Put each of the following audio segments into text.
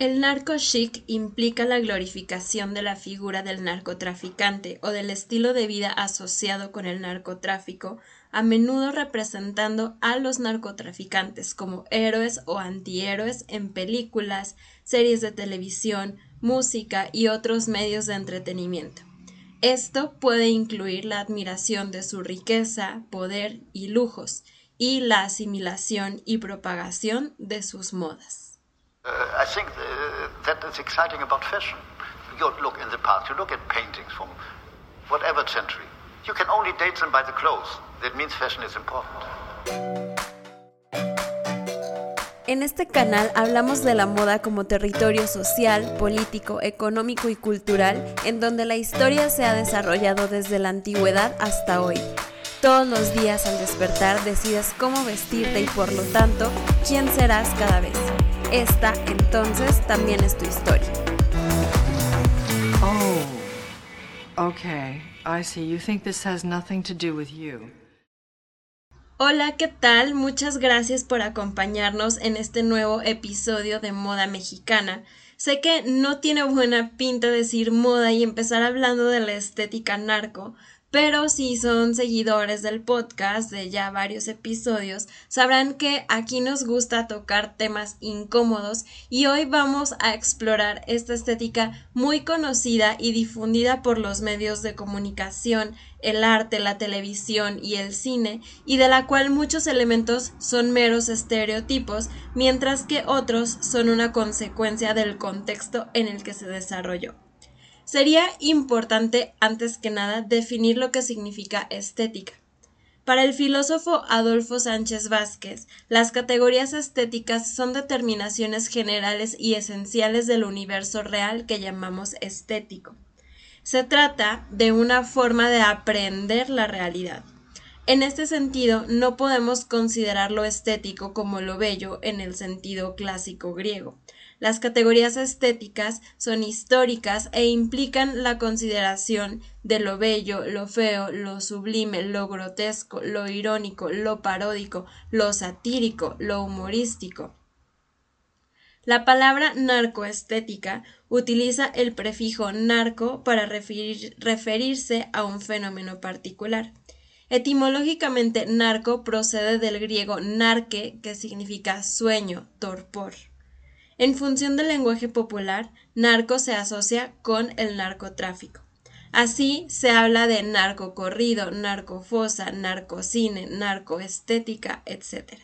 El narco chic implica la glorificación de la figura del narcotraficante o del estilo de vida asociado con el narcotráfico, a menudo representando a los narcotraficantes como héroes o antihéroes en películas, series de televisión, música y otros medios de entretenimiento. Esto puede incluir la admiración de su riqueza, poder y lujos, y la asimilación y propagación de sus modas. Uh, I think uh, that is exciting about fashion. You look in the past, you look at paintings from whatever century. You can only date them by the clothes. That means fashion is important. En este canal hablamos de la moda como territorio social, político, económico y cultural en donde la historia se ha desarrollado desde la antigüedad hasta hoy. Todos los días al despertar decides cómo vestirte y por lo tanto quién serás cada vez. Esta entonces también es tu historia. Oh, okay. I see. You think this has nothing to do with you. Hola, ¿qué tal? Muchas gracias por acompañarnos en este nuevo episodio de Moda Mexicana. Sé que no tiene buena pinta decir moda y empezar hablando de la estética narco, pero si son seguidores del podcast de ya varios episodios, sabrán que aquí nos gusta tocar temas incómodos y hoy vamos a explorar esta estética muy conocida y difundida por los medios de comunicación, el arte, la televisión y el cine, y de la cual muchos elementos son meros estereotipos, mientras que otros son una consecuencia del contexto en el que se desarrolló. Sería importante, antes que nada, definir lo que significa estética. Para el filósofo Adolfo Sánchez Vázquez, las categorías estéticas son determinaciones generales y esenciales del universo real que llamamos estético. Se trata de una forma de aprender la realidad. En este sentido, no podemos considerar lo estético como lo bello en el sentido clásico griego, las categorías estéticas son históricas e implican la consideración de lo bello, lo feo, lo sublime, lo grotesco, lo irónico, lo paródico, lo satírico, lo humorístico. La palabra narcoestética utiliza el prefijo narco para referirse a un fenómeno particular. Etimológicamente, narco procede del griego narque, que significa sueño, torpor. En función del lenguaje popular, narco se asocia con el narcotráfico. Así se habla de narcocorrido, narcofosa, narcocine, narcoestética, etc.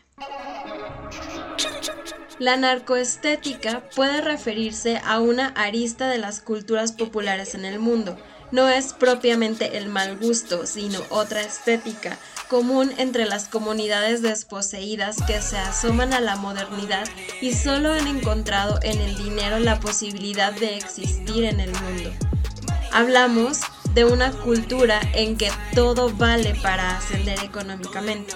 La narcoestética puede referirse a una arista de las culturas populares en el mundo. No es propiamente el mal gusto, sino otra estética, común entre las comunidades desposeídas que se asoman a la modernidad y solo han encontrado en el dinero la posibilidad de existir en el mundo. Hablamos de una cultura en que todo vale para ascender económicamente.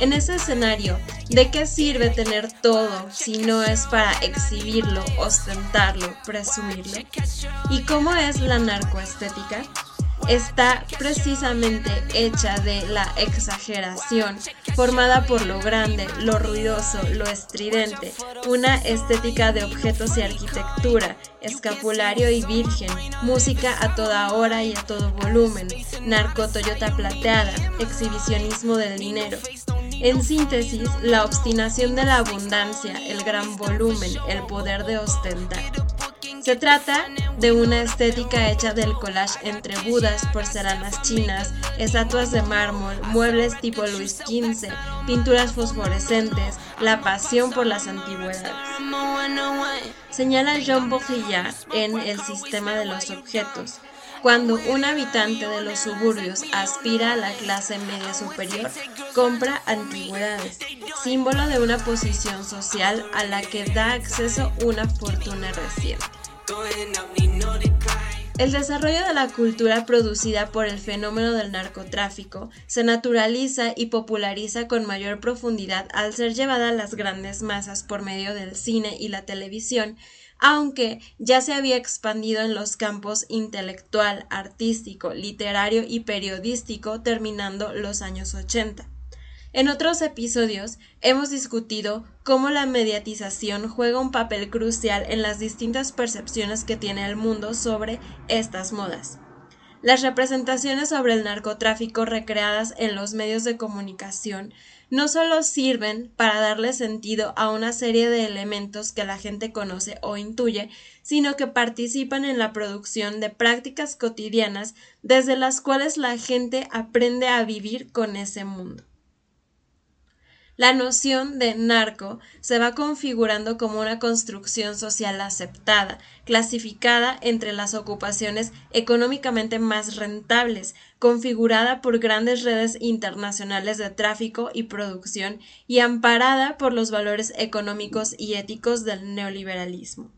En ese escenario, ¿de qué sirve tener todo si no es para exhibirlo, ostentarlo, presumirlo? ¿Y cómo es la narcoestética? está precisamente hecha de la exageración, formada por lo grande, lo ruidoso, lo estridente, una estética de objetos y arquitectura, escapulario y virgen, música a toda hora y a todo volumen, narco Toyota plateada, exhibicionismo del dinero. En síntesis, la obstinación de la abundancia, el gran volumen, el poder de ostentar. Se trata de una estética hecha del collage entre budas, porcelanas chinas, estatuas de mármol, muebles tipo Luis XV, pinturas fosforescentes, la pasión por las antigüedades. Señala Jean Baudrillard en El sistema de los objetos. Cuando un habitante de los suburbios aspira a la clase media superior, compra antigüedades, símbolo de una posición social a la que da acceso una fortuna reciente. El desarrollo de la cultura producida por el fenómeno del narcotráfico se naturaliza y populariza con mayor profundidad al ser llevada a las grandes masas por medio del cine y la televisión, aunque ya se había expandido en los campos intelectual, artístico, literario y periodístico terminando los años 80. En otros episodios hemos discutido cómo la mediatización juega un papel crucial en las distintas percepciones que tiene el mundo sobre estas modas. Las representaciones sobre el narcotráfico recreadas en los medios de comunicación no solo sirven para darle sentido a una serie de elementos que la gente conoce o intuye, sino que participan en la producción de prácticas cotidianas desde las cuales la gente aprende a vivir con ese mundo. La noción de narco se va configurando como una construcción social aceptada, clasificada entre las ocupaciones económicamente más rentables, configurada por grandes redes internacionales de tráfico y producción y amparada por los valores económicos y éticos del neoliberalismo.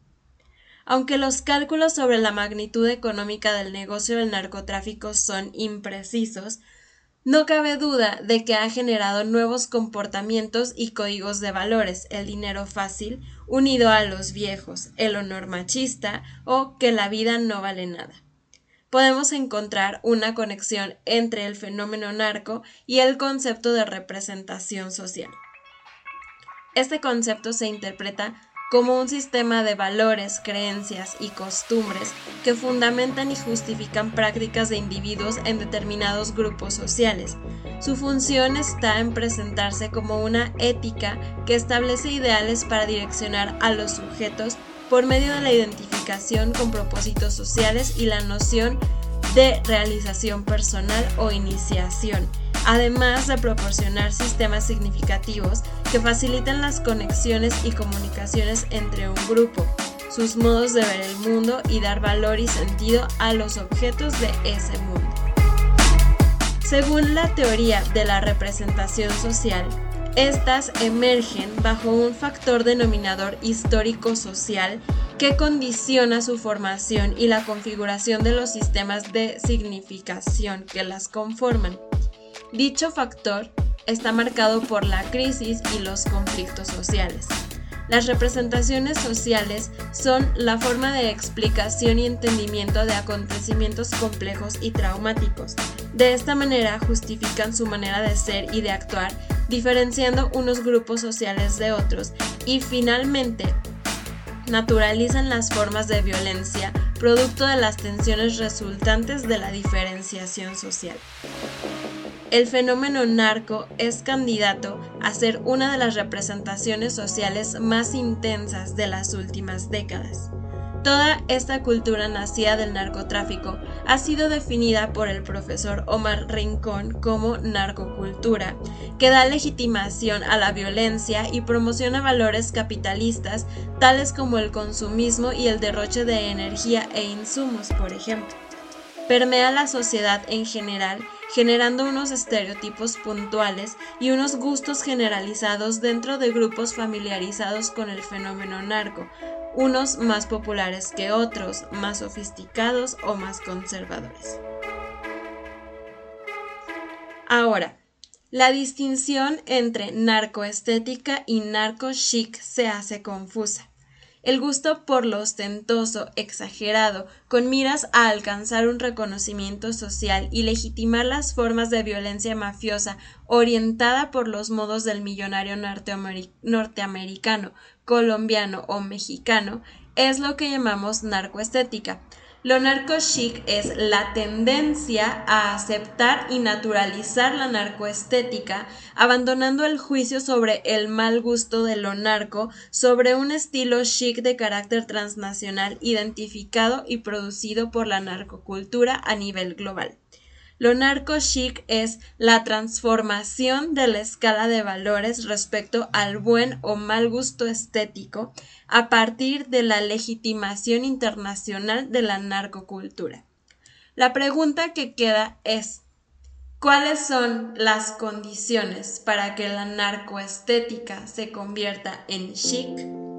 Aunque los cálculos sobre la magnitud económica del negocio del narcotráfico son imprecisos, no cabe duda de que ha generado nuevos comportamientos y códigos de valores, el dinero fácil, unido a los viejos, el honor machista o que la vida no vale nada. Podemos encontrar una conexión entre el fenómeno narco y el concepto de representación social. Este concepto se interpreta como un sistema de valores, creencias y costumbres que fundamentan y justifican prácticas de individuos en determinados grupos sociales. Su función está en presentarse como una ética que establece ideales para direccionar a los sujetos por medio de la identificación con propósitos sociales y la noción de realización personal o iniciación además de proporcionar sistemas significativos que facilitan las conexiones y comunicaciones entre un grupo, sus modos de ver el mundo y dar valor y sentido a los objetos de ese mundo. Según la teoría de la representación social, estas emergen bajo un factor denominador histórico-social que condiciona su formación y la configuración de los sistemas de significación que las conforman. Dicho factor está marcado por la crisis y los conflictos sociales. Las representaciones sociales son la forma de explicación y entendimiento de acontecimientos complejos y traumáticos. De esta manera justifican su manera de ser y de actuar, diferenciando unos grupos sociales de otros y finalmente naturalizan las formas de violencia producto de las tensiones resultantes de la diferenciación social el fenómeno narco es candidato a ser una de las representaciones sociales más intensas de las últimas décadas. Toda esta cultura nacida del narcotráfico ha sido definida por el profesor Omar Rincón como narcocultura, que da legitimación a la violencia y promociona valores capitalistas tales como el consumismo y el derroche de energía e insumos, por ejemplo. Permea la sociedad en general generando unos estereotipos puntuales y unos gustos generalizados dentro de grupos familiarizados con el fenómeno narco, unos más populares que otros, más sofisticados o más conservadores. Ahora, la distinción entre narcoestética y narco chic se hace confusa el gusto por lo ostentoso, exagerado, con miras a alcanzar un reconocimiento social y legitimar las formas de violencia mafiosa orientada por los modos del millonario norteamericano, colombiano o mexicano, es lo que llamamos narcoestética, lo narco-chic es la tendencia a aceptar y naturalizar la narcoestética, abandonando el juicio sobre el mal gusto de lo narco sobre un estilo chic de carácter transnacional identificado y producido por la narcocultura a nivel global. Lo narco-chic es la transformación de la escala de valores respecto al buen o mal gusto estético a partir de la legitimación internacional de la narcocultura. La pregunta que queda es, ¿cuáles son las condiciones para que la narcoestética se convierta en chic?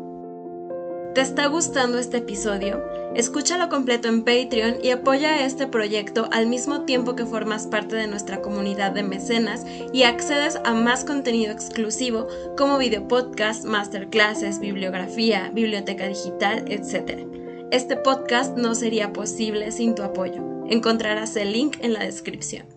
¿Te está gustando este episodio? Escúchalo completo en Patreon y apoya este proyecto al mismo tiempo que formas parte de nuestra comunidad de mecenas y accedes a más contenido exclusivo como videopodcast, masterclasses, bibliografía, biblioteca digital, etc. Este podcast no sería posible sin tu apoyo. Encontrarás el link en la descripción.